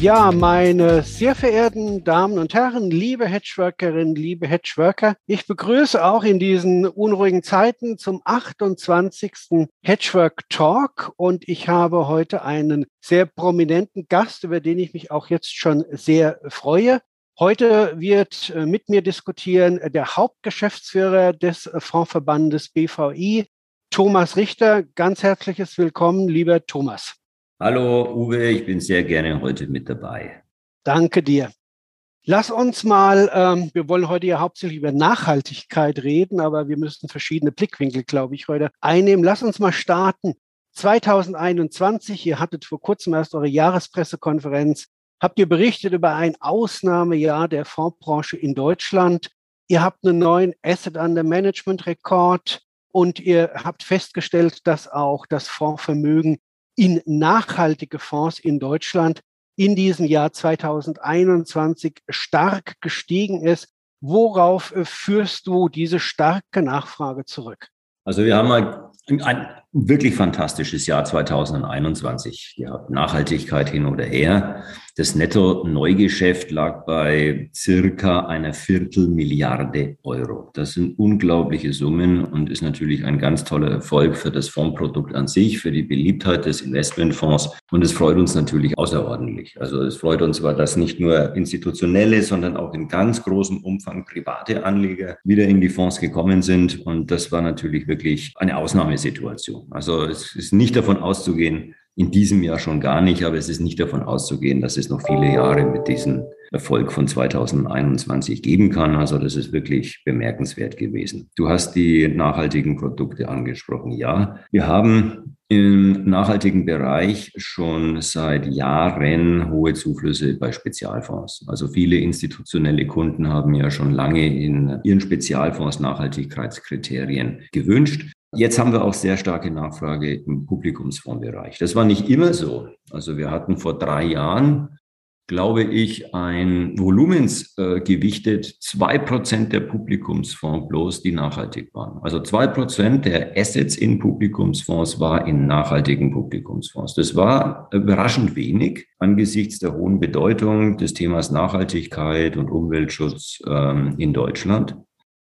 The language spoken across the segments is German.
Ja, meine sehr verehrten Damen und Herren, liebe Hedgeworkerinnen, liebe Hedgeworker, ich begrüße auch in diesen unruhigen Zeiten zum 28. Hedgework Talk und ich habe heute einen sehr prominenten Gast, über den ich mich auch jetzt schon sehr freue. Heute wird äh, mit mir diskutieren der Hauptgeschäftsführer des Fondsverbandes BVI, Thomas Richter. Ganz herzliches Willkommen, lieber Thomas. Hallo Uwe, ich bin sehr gerne heute mit dabei. Danke dir. Lass uns mal, ähm, wir wollen heute ja hauptsächlich über Nachhaltigkeit reden, aber wir müssen verschiedene Blickwinkel, glaube ich, heute einnehmen. Lass uns mal starten. 2021, ihr hattet vor kurzem erst eure Jahrespressekonferenz, habt ihr berichtet über ein Ausnahmejahr der Fondsbranche in Deutschland. Ihr habt einen neuen Asset Under Management Rekord und ihr habt festgestellt, dass auch das Fondsvermögen in nachhaltige Fonds in Deutschland in diesem Jahr 2021 stark gestiegen ist. Worauf äh, führst du diese starke Nachfrage zurück? Also wir haben ein wirklich fantastisches Jahr 2021 gehabt. Nachhaltigkeit hin oder her. Das Netto-Neugeschäft lag bei circa einer Viertelmilliarde Euro. Das sind unglaubliche Summen und ist natürlich ein ganz toller Erfolg für das Fondsprodukt an sich, für die Beliebtheit des Investmentfonds. Und es freut uns natürlich außerordentlich. Also es freut uns zwar, dass nicht nur institutionelle, sondern auch in ganz großem Umfang private Anleger wieder in die Fonds gekommen sind. Und das war natürlich wirklich eine Ausnahmesituation. Also es ist nicht davon auszugehen, in diesem Jahr schon gar nicht, aber es ist nicht davon auszugehen, dass es noch viele Jahre mit diesem Erfolg von 2021 geben kann. Also das ist wirklich bemerkenswert gewesen. Du hast die nachhaltigen Produkte angesprochen. Ja, wir haben im nachhaltigen Bereich schon seit Jahren hohe Zuflüsse bei Spezialfonds. Also viele institutionelle Kunden haben ja schon lange in ihren Spezialfonds Nachhaltigkeitskriterien gewünscht. Jetzt haben wir auch sehr starke Nachfrage im Publikumsfondsbereich. Das war nicht immer so. Also wir hatten vor drei Jahren, glaube ich, ein volumensgewichtet äh, zwei Prozent der Publikumsfonds bloß, die nachhaltig waren. Also zwei Prozent der Assets in Publikumsfonds war in nachhaltigen Publikumsfonds. Das war überraschend wenig angesichts der hohen Bedeutung des Themas Nachhaltigkeit und Umweltschutz ähm, in Deutschland.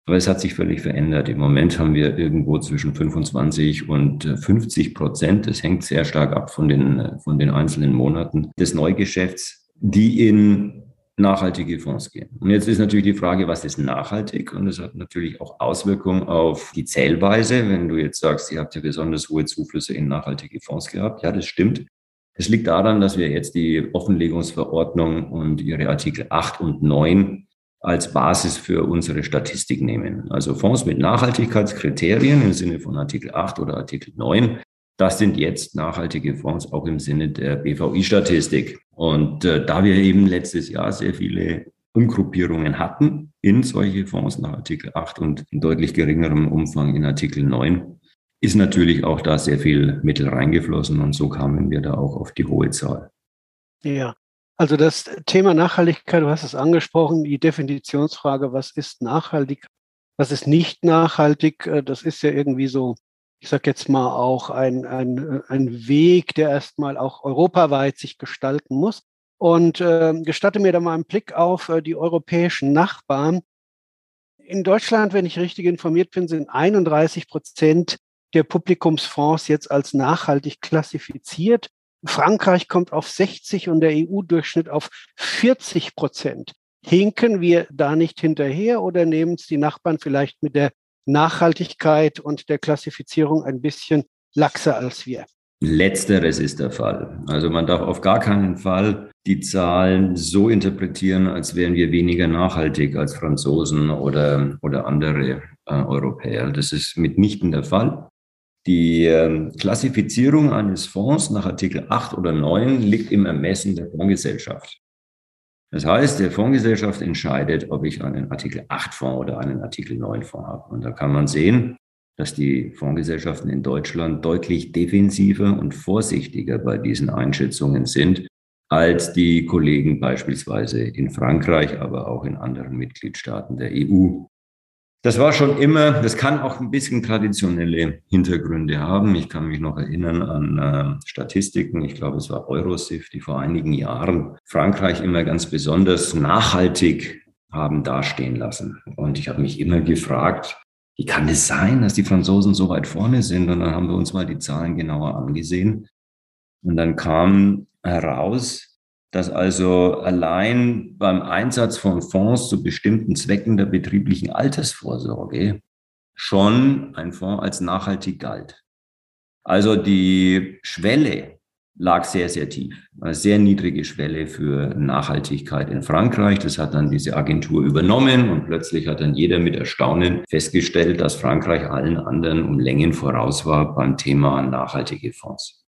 Aber es hat sich völlig verändert. Im Moment haben wir irgendwo zwischen 25 und 50 äh, Prozent. Das hängt sehr stark ab von den, äh, von den einzelnen Monaten des Neugeschäfts, die in nachhaltige Fonds gehen. Und jetzt ist natürlich die Frage, was ist nachhaltig? Und das hat natürlich auch Auswirkungen auf die Zählweise. Wenn du jetzt sagst, ihr habt ja besonders hohe Zuflüsse in nachhaltige Fonds gehabt. Ja, das stimmt. Es liegt daran, dass wir jetzt die Offenlegungsverordnung und ihre Artikel 8 und 9 als Basis für unsere Statistik nehmen. Also Fonds mit Nachhaltigkeitskriterien im Sinne von Artikel 8 oder Artikel 9. Das sind jetzt nachhaltige Fonds auch im Sinne der BVI-Statistik. Und äh, da wir eben letztes Jahr sehr viele Umgruppierungen hatten in solche Fonds nach Artikel 8 und in deutlich geringerem Umfang in Artikel 9, ist natürlich auch da sehr viel Mittel reingeflossen und so kamen wir da auch auf die hohe Zahl. Ja, also das Thema Nachhaltigkeit, du hast es angesprochen, die Definitionsfrage, was ist nachhaltig, was ist nicht nachhaltig, äh, das ist ja irgendwie so, ich sage jetzt mal auch ein, ein, ein Weg, der erstmal auch europaweit sich gestalten muss. Und äh, gestatte mir da mal einen Blick auf äh, die europäischen Nachbarn. In Deutschland, wenn ich richtig informiert bin, sind 31 Prozent der Publikumsfonds jetzt als nachhaltig klassifiziert. Frankreich kommt auf 60 und der EU-Durchschnitt auf 40 Prozent. Hinken wir da nicht hinterher oder nehmen es die Nachbarn vielleicht mit der Nachhaltigkeit und der Klassifizierung ein bisschen laxer als wir? Letzteres ist der Fall. Also man darf auf gar keinen Fall die Zahlen so interpretieren, als wären wir weniger nachhaltig als Franzosen oder, oder andere äh, Europäer. Das ist mitnichten der Fall. Die ähm, Klassifizierung eines Fonds nach Artikel 8 oder 9 liegt im Ermessen der Fondsgesellschaft. Das heißt, der Fondsgesellschaft entscheidet, ob ich einen Artikel 8 Fonds oder einen Artikel 9 Fonds habe. Und da kann man sehen, dass die Fondsgesellschaften in Deutschland deutlich defensiver und vorsichtiger bei diesen Einschätzungen sind als die Kollegen beispielsweise in Frankreich, aber auch in anderen Mitgliedstaaten der EU. Das war schon immer, das kann auch ein bisschen traditionelle Hintergründe haben. Ich kann mich noch erinnern an äh, Statistiken. Ich glaube, es war Eurosif, die vor einigen Jahren Frankreich immer ganz besonders nachhaltig haben dastehen lassen. Und ich habe mich immer gefragt, wie kann es sein, dass die Franzosen so weit vorne sind? Und dann haben wir uns mal die Zahlen genauer angesehen. Und dann kam heraus, dass also allein beim Einsatz von Fonds zu bestimmten Zwecken der betrieblichen Altersvorsorge schon ein Fonds als nachhaltig galt. Also die Schwelle lag sehr, sehr tief. Eine sehr niedrige Schwelle für Nachhaltigkeit in Frankreich. Das hat dann diese Agentur übernommen und plötzlich hat dann jeder mit Erstaunen festgestellt, dass Frankreich allen anderen um Längen voraus war beim Thema nachhaltige Fonds.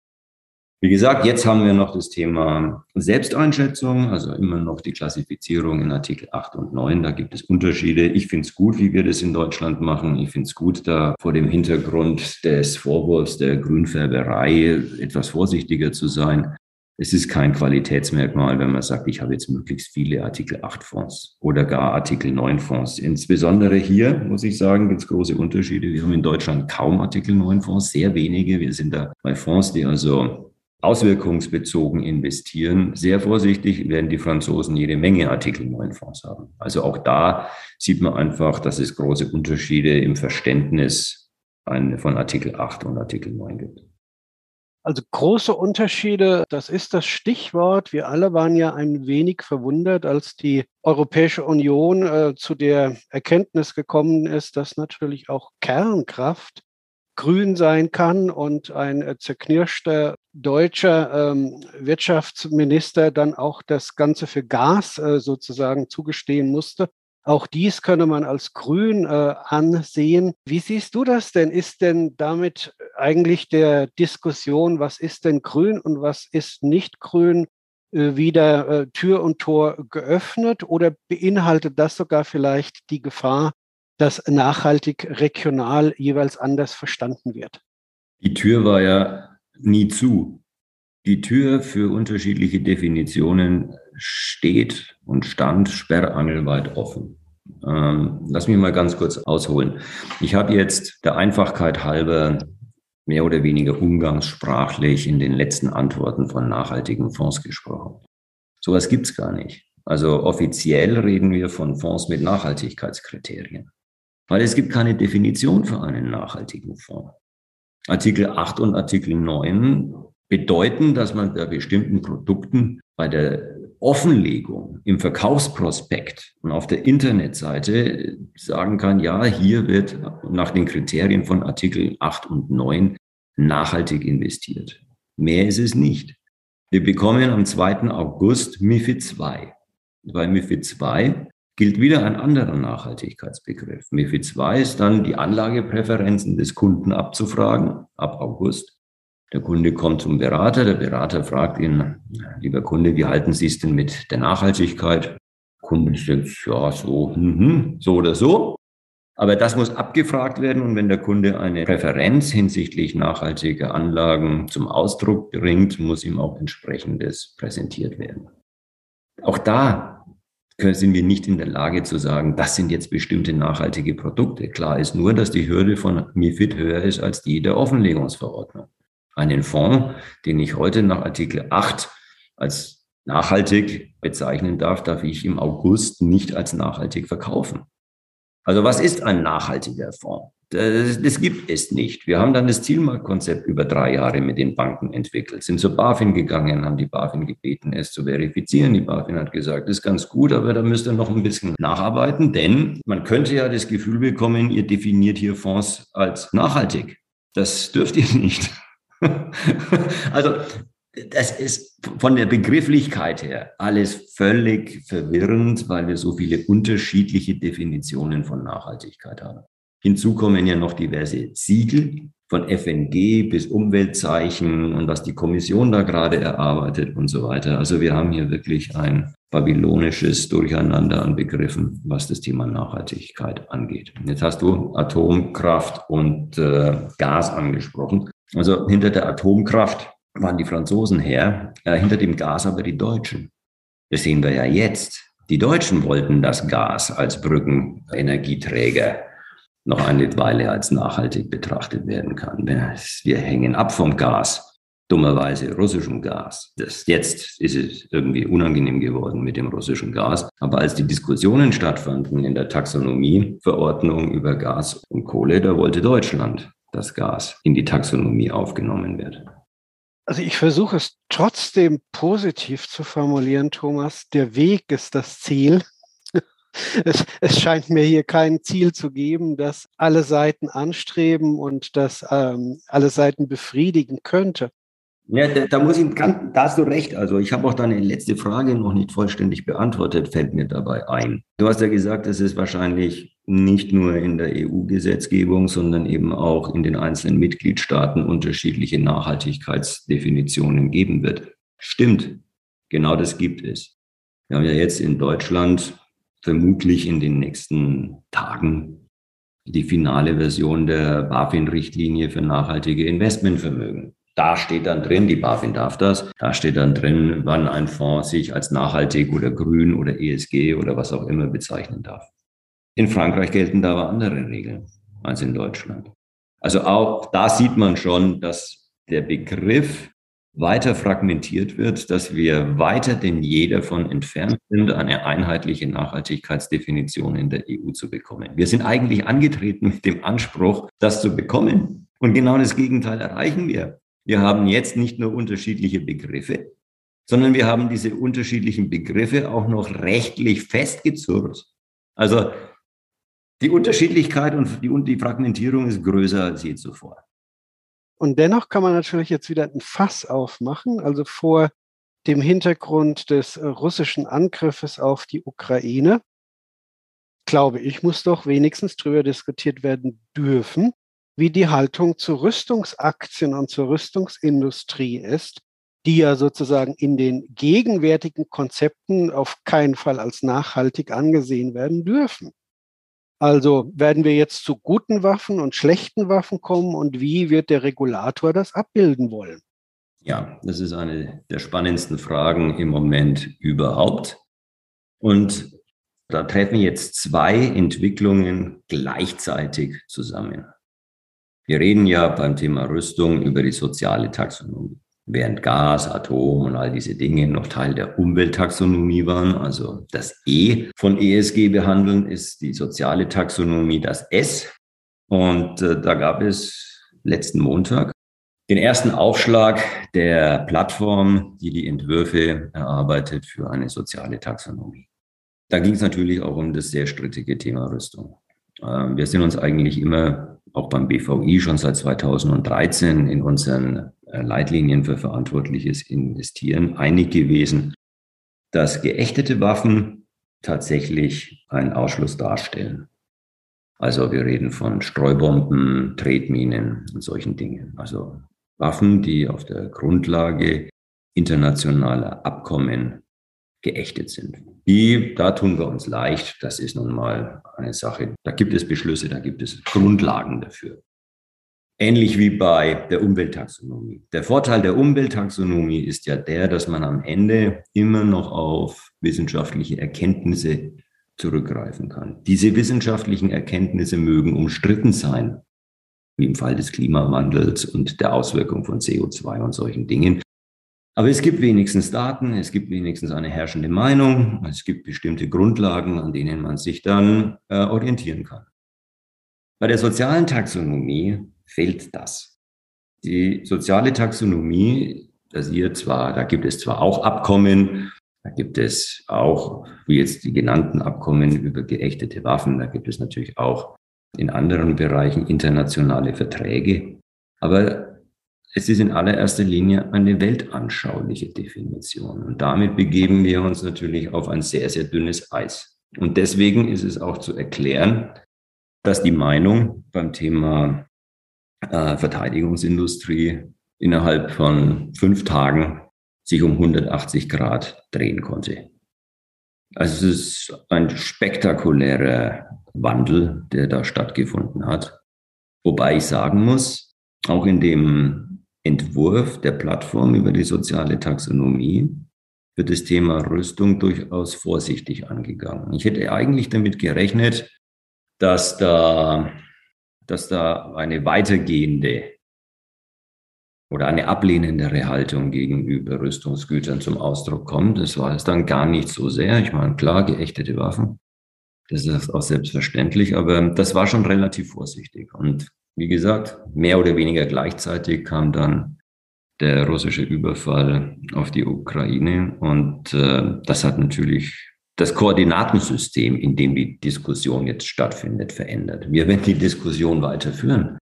Wie gesagt, jetzt haben wir noch das Thema Selbsteinschätzung, also immer noch die Klassifizierung in Artikel 8 und 9. Da gibt es Unterschiede. Ich finde es gut, wie wir das in Deutschland machen. Ich finde es gut, da vor dem Hintergrund des Vorwurfs der Grünfärberei etwas vorsichtiger zu sein. Es ist kein Qualitätsmerkmal, wenn man sagt, ich habe jetzt möglichst viele Artikel 8 Fonds oder gar Artikel 9 Fonds. Insbesondere hier, muss ich sagen, gibt es große Unterschiede. Wir haben in Deutschland kaum Artikel 9 Fonds, sehr wenige. Wir sind da bei Fonds, die also auswirkungsbezogen investieren. Sehr vorsichtig werden die Franzosen jede Menge Artikel 9 Fonds haben. Also auch da sieht man einfach, dass es große Unterschiede im Verständnis von Artikel 8 und Artikel 9 gibt. Also große Unterschiede, das ist das Stichwort. Wir alle waren ja ein wenig verwundert, als die Europäische Union äh, zu der Erkenntnis gekommen ist, dass natürlich auch Kernkraft grün sein kann und ein äh, zerknirschter deutscher ähm, Wirtschaftsminister dann auch das Ganze für Gas äh, sozusagen zugestehen musste. Auch dies könne man als grün äh, ansehen. Wie siehst du das denn? Ist denn damit eigentlich der Diskussion, was ist denn grün und was ist nicht grün, äh, wieder äh, Tür und Tor geöffnet oder beinhaltet das sogar vielleicht die Gefahr, dass nachhaltig regional jeweils anders verstanden wird. Die Tür war ja nie zu. Die Tür für unterschiedliche Definitionen steht und stand sperrangelweit offen. Ähm, lass mich mal ganz kurz ausholen. Ich habe jetzt der Einfachkeit halber mehr oder weniger umgangssprachlich in den letzten Antworten von nachhaltigen Fonds gesprochen. Sowas gibt es gar nicht. Also offiziell reden wir von Fonds mit Nachhaltigkeitskriterien weil es gibt keine Definition für einen nachhaltigen Fonds. Artikel 8 und Artikel 9 bedeuten, dass man bei bestimmten Produkten bei der Offenlegung im Verkaufsprospekt und auf der Internetseite sagen kann, ja, hier wird nach den Kriterien von Artikel 8 und 9 nachhaltig investiert. Mehr ist es nicht. Wir bekommen am 2. August MIFID 2. Bei MIFID 2 gilt wieder ein anderer Nachhaltigkeitsbegriff. MIFID 2 ist dann die Anlagepräferenzen des Kunden abzufragen ab August. Der Kunde kommt zum Berater, der Berater fragt ihn, lieber Kunde, wie halten Sie es denn mit der Nachhaltigkeit? Der Kunde sagt, ja, so, mh, so oder so. Aber das muss abgefragt werden und wenn der Kunde eine Präferenz hinsichtlich nachhaltiger Anlagen zum Ausdruck bringt, muss ihm auch entsprechendes präsentiert werden. Auch da sind wir nicht in der Lage zu sagen, das sind jetzt bestimmte nachhaltige Produkte. Klar ist nur, dass die Hürde von MIFID höher ist als die der Offenlegungsverordnung. Einen Fonds, den ich heute nach Artikel 8 als nachhaltig bezeichnen darf, darf ich im August nicht als nachhaltig verkaufen. Also was ist ein nachhaltiger Fonds? Das, das, gibt es nicht. Wir haben dann das Zielmarktkonzept über drei Jahre mit den Banken entwickelt, sind zur BaFin gegangen, haben die BaFin gebeten, es zu verifizieren. Die BaFin hat gesagt, das ist ganz gut, aber da müsst ihr noch ein bisschen nacharbeiten, denn man könnte ja das Gefühl bekommen, ihr definiert hier Fonds als nachhaltig. Das dürft ihr nicht. also das ist von der Begrifflichkeit her alles völlig verwirrend, weil wir so viele unterschiedliche Definitionen von Nachhaltigkeit haben. Hinzu kommen ja noch diverse Siegel, von FNG bis Umweltzeichen und was die Kommission da gerade erarbeitet und so weiter. Also wir haben hier wirklich ein babylonisches Durcheinander an Begriffen, was das Thema Nachhaltigkeit angeht. Jetzt hast du Atomkraft und äh, Gas angesprochen. Also hinter der Atomkraft waren die Franzosen her, äh, hinter dem Gas aber die Deutschen. Das sehen wir ja jetzt. Die Deutschen wollten das Gas als Brückenenergieträger noch eine Weile als nachhaltig betrachtet werden kann. Wir hängen ab vom Gas, dummerweise russischem Gas. Das, jetzt ist es irgendwie unangenehm geworden mit dem russischen Gas. Aber als die Diskussionen stattfanden in der Taxonomieverordnung über Gas und Kohle, da wollte Deutschland, dass Gas in die Taxonomie aufgenommen wird. Also ich versuche es trotzdem positiv zu formulieren, Thomas. Der Weg ist das Ziel. Es, es scheint mir hier kein Ziel zu geben, das alle Seiten anstreben und das ähm, alle Seiten befriedigen könnte. Ja, da, da, muss ich, da hast du recht. Also ich habe auch deine letzte Frage noch nicht vollständig beantwortet, fällt mir dabei ein. Du hast ja gesagt, es ist wahrscheinlich nicht nur in der EU-Gesetzgebung, sondern eben auch in den einzelnen Mitgliedstaaten unterschiedliche Nachhaltigkeitsdefinitionen geben wird. Stimmt, genau das gibt es. Wir haben ja jetzt in Deutschland vermutlich in den nächsten Tagen die finale Version der BaFin-Richtlinie für nachhaltige Investmentvermögen. Da steht dann drin, die BaFin darf das, da steht dann drin, wann ein Fonds sich als nachhaltig oder grün oder ESG oder was auch immer bezeichnen darf. In Frankreich gelten da aber andere Regeln als in Deutschland. Also auch da sieht man schon, dass der Begriff weiter fragmentiert wird, dass wir weiter denn je davon entfernt sind, eine einheitliche Nachhaltigkeitsdefinition in der EU zu bekommen. Wir sind eigentlich angetreten mit dem Anspruch, das zu bekommen. Und genau das Gegenteil erreichen wir. Wir haben jetzt nicht nur unterschiedliche Begriffe, sondern wir haben diese unterschiedlichen Begriffe auch noch rechtlich festgezurrt. Also die Unterschiedlichkeit und die, und die Fragmentierung ist größer als je zuvor. Und dennoch kann man natürlich jetzt wieder ein Fass aufmachen. Also vor dem Hintergrund des russischen Angriffes auf die Ukraine, glaube ich, muss doch wenigstens darüber diskutiert werden dürfen, wie die Haltung zu Rüstungsaktien und zur Rüstungsindustrie ist, die ja sozusagen in den gegenwärtigen Konzepten auf keinen Fall als nachhaltig angesehen werden dürfen. Also werden wir jetzt zu guten Waffen und schlechten Waffen kommen und wie wird der Regulator das abbilden wollen? Ja, das ist eine der spannendsten Fragen im Moment überhaupt. Und da treffen jetzt zwei Entwicklungen gleichzeitig zusammen. Wir reden ja beim Thema Rüstung über die soziale Taxonomie während Gas, Atom und all diese Dinge noch Teil der Umwelttaxonomie waren. Also das E von ESG behandeln ist die soziale Taxonomie, das S. Und äh, da gab es letzten Montag den ersten Aufschlag der Plattform, die die Entwürfe erarbeitet für eine soziale Taxonomie. Da ging es natürlich auch um das sehr strittige Thema Rüstung. Ähm, wir sind uns eigentlich immer, auch beim BVI schon seit 2013 in unseren äh, Leitlinien für verantwortliches Investieren einig gewesen, dass geächtete Waffen tatsächlich einen Ausschluss darstellen. Also wir reden von Streubomben, Tretminen und solchen Dingen. Also Waffen, die auf der Grundlage internationaler Abkommen geächtet sind. Die, da tun wir uns leicht. Das ist nun mal eine Sache. Da gibt es Beschlüsse, da gibt es Grundlagen dafür. Ähnlich wie bei der Umwelttaxonomie. Der Vorteil der Umwelttaxonomie ist ja der, dass man am Ende immer noch auf wissenschaftliche Erkenntnisse zurückgreifen kann. Diese wissenschaftlichen Erkenntnisse mögen umstritten sein, wie im Fall des Klimawandels und der Auswirkung von CO2 und solchen Dingen. Aber es gibt wenigstens Daten, es gibt wenigstens eine herrschende Meinung, es gibt bestimmte Grundlagen, an denen man sich dann äh, orientieren kann. Bei der sozialen Taxonomie fehlt das. Die soziale Taxonomie basiert zwar, da gibt es zwar auch Abkommen, da gibt es auch, wie jetzt die genannten Abkommen über geächtete Waffen, da gibt es natürlich auch in anderen Bereichen internationale Verträge. Aber es ist in allererster Linie eine weltanschauliche Definition. Und damit begeben wir uns natürlich auf ein sehr, sehr dünnes Eis. Und deswegen ist es auch zu erklären, dass die Meinung beim Thema äh, Verteidigungsindustrie innerhalb von fünf Tagen sich um 180 Grad drehen konnte. Also es ist ein spektakulärer Wandel, der da stattgefunden hat. Wobei ich sagen muss, auch in dem Entwurf der Plattform über die soziale Taxonomie wird das Thema Rüstung durchaus vorsichtig angegangen. Ich hätte eigentlich damit gerechnet, dass da, dass da eine weitergehende oder eine ablehnendere Haltung gegenüber Rüstungsgütern zum Ausdruck kommt. Das war es dann gar nicht so sehr. Ich meine, klar, geächtete Waffen. Das ist auch selbstverständlich, aber das war schon relativ vorsichtig. Und wie gesagt, mehr oder weniger gleichzeitig kam dann der russische Überfall auf die Ukraine. Und äh, das hat natürlich das Koordinatensystem, in dem die Diskussion jetzt stattfindet, verändert. Wir werden die Diskussion weiterführen.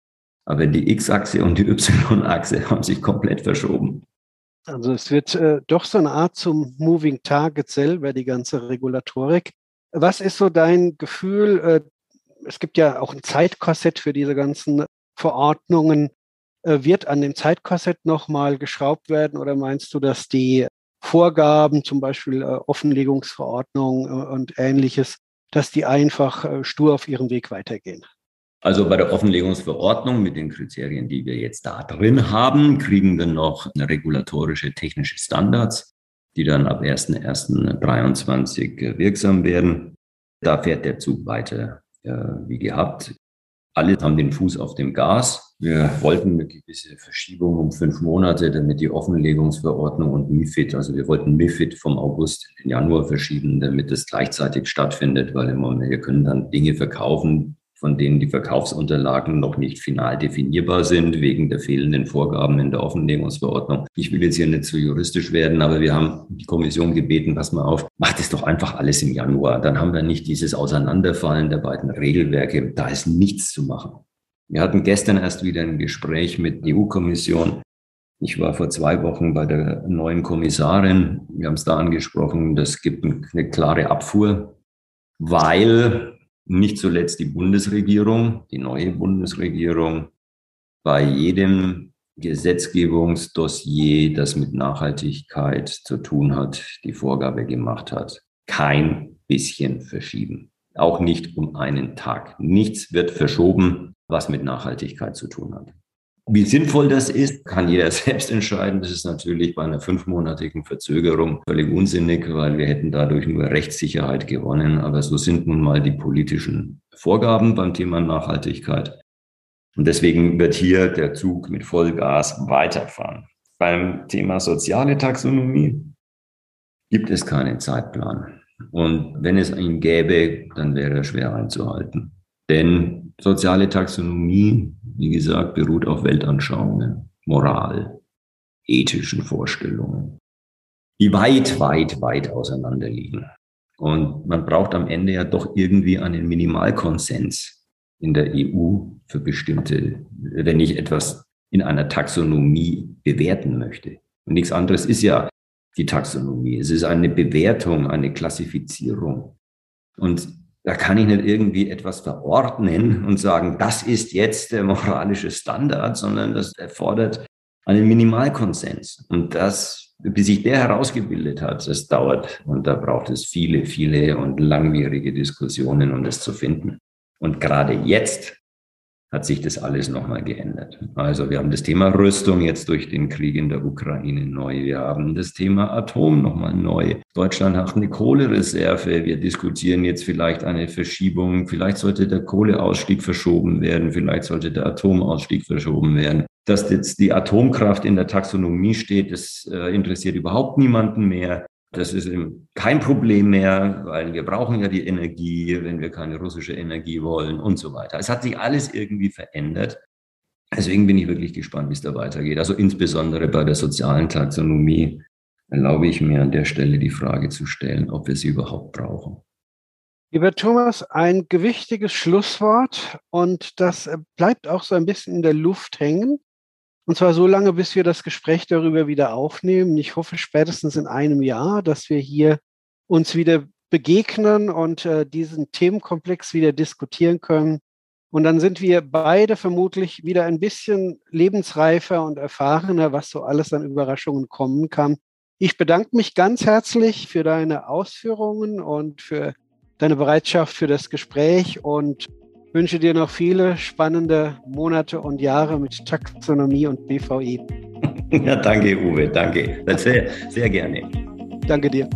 Aber die X-Achse und die Y-Achse haben sich komplett verschoben. Also es wird äh, doch so eine Art zum Moving Target selber, die ganze Regulatorik. Was ist so dein Gefühl? Äh, es gibt ja auch ein Zeitkorsett für diese ganzen Verordnungen. Äh, wird an dem Zeitkorsett nochmal geschraubt werden oder meinst du, dass die Vorgaben, zum Beispiel äh, Offenlegungsverordnung äh, und ähnliches, dass die einfach stur auf ihrem Weg weitergehen? Also bei der Offenlegungsverordnung mit den Kriterien, die wir jetzt da drin haben, kriegen wir noch regulatorische technische Standards, die dann ab 1.1.23 wirksam werden. Da fährt der Zug weiter äh, wie gehabt. Alle haben den Fuß auf dem Gas. Wir wollten eine gewisse Verschiebung um fünf Monate, damit die Offenlegungsverordnung und MIFID, also wir wollten MIFID vom August in den Januar verschieben, damit es gleichzeitig stattfindet, weil im Moment, wir können dann Dinge verkaufen, von denen die Verkaufsunterlagen noch nicht final definierbar sind, wegen der fehlenden Vorgaben in der Offenlegungsverordnung. Ich will jetzt hier nicht zu juristisch werden, aber wir haben die Kommission gebeten, pass mal auf, macht es doch einfach alles im Januar. Dann haben wir nicht dieses Auseinanderfallen der beiden Regelwerke. Da ist nichts zu machen. Wir hatten gestern erst wieder ein Gespräch mit der EU-Kommission. Ich war vor zwei Wochen bei der neuen Kommissarin. Wir haben es da angesprochen. Das gibt eine klare Abfuhr, weil nicht zuletzt die Bundesregierung, die neue Bundesregierung, bei jedem Gesetzgebungsdossier, das mit Nachhaltigkeit zu tun hat, die Vorgabe gemacht hat, kein bisschen verschieben. Auch nicht um einen Tag. Nichts wird verschoben, was mit Nachhaltigkeit zu tun hat. Wie sinnvoll das ist, kann jeder selbst entscheiden. Das ist natürlich bei einer fünfmonatigen Verzögerung völlig unsinnig, weil wir hätten dadurch nur Rechtssicherheit gewonnen. Aber so sind nun mal die politischen Vorgaben beim Thema Nachhaltigkeit. Und deswegen wird hier der Zug mit Vollgas weiterfahren. Beim Thema soziale Taxonomie gibt es keinen Zeitplan. Und wenn es ihn gäbe, dann wäre er schwer einzuhalten. Denn soziale Taxonomie, wie gesagt, beruht auf Weltanschauungen, Moral, ethischen Vorstellungen, die weit, weit, weit auseinander liegen. Und man braucht am Ende ja doch irgendwie einen Minimalkonsens in der EU für bestimmte, wenn ich etwas in einer Taxonomie bewerten möchte. Und nichts anderes ist ja die Taxonomie. Es ist eine Bewertung, eine Klassifizierung. Und da kann ich nicht irgendwie etwas verordnen und sagen, das ist jetzt der moralische Standard, sondern das erfordert einen Minimalkonsens. Und das, bis sich der herausgebildet hat, das dauert. Und da braucht es viele, viele und langwierige Diskussionen, um das zu finden. Und gerade jetzt hat sich das alles nochmal geändert. Also wir haben das Thema Rüstung jetzt durch den Krieg in der Ukraine neu. Wir haben das Thema Atom nochmal neu. Deutschland hat eine Kohlereserve. Wir diskutieren jetzt vielleicht eine Verschiebung. Vielleicht sollte der Kohleausstieg verschoben werden. Vielleicht sollte der Atomausstieg verschoben werden. Dass jetzt die Atomkraft in der Taxonomie steht, das äh, interessiert überhaupt niemanden mehr. Das ist kein Problem mehr, weil wir brauchen ja die Energie, wenn wir keine russische Energie wollen und so weiter. Es hat sich alles irgendwie verändert. Deswegen bin ich wirklich gespannt, wie es da weitergeht. Also insbesondere bei der sozialen Taxonomie erlaube ich mir an der Stelle die Frage zu stellen, ob wir sie überhaupt brauchen. Lieber Thomas, ein gewichtiges Schlusswort und das bleibt auch so ein bisschen in der Luft hängen. Und zwar so lange, bis wir das Gespräch darüber wieder aufnehmen. Ich hoffe spätestens in einem Jahr, dass wir hier uns wieder begegnen und äh, diesen Themenkomplex wieder diskutieren können. Und dann sind wir beide vermutlich wieder ein bisschen lebensreifer und erfahrener, was so alles an Überraschungen kommen kann. Ich bedanke mich ganz herzlich für deine Ausführungen und für deine Bereitschaft für das Gespräch und wünsche dir noch viele spannende Monate und Jahre mit Taxonomie und BVI. Ja, danke, Uwe, danke. Sehr, sehr gerne. Danke dir.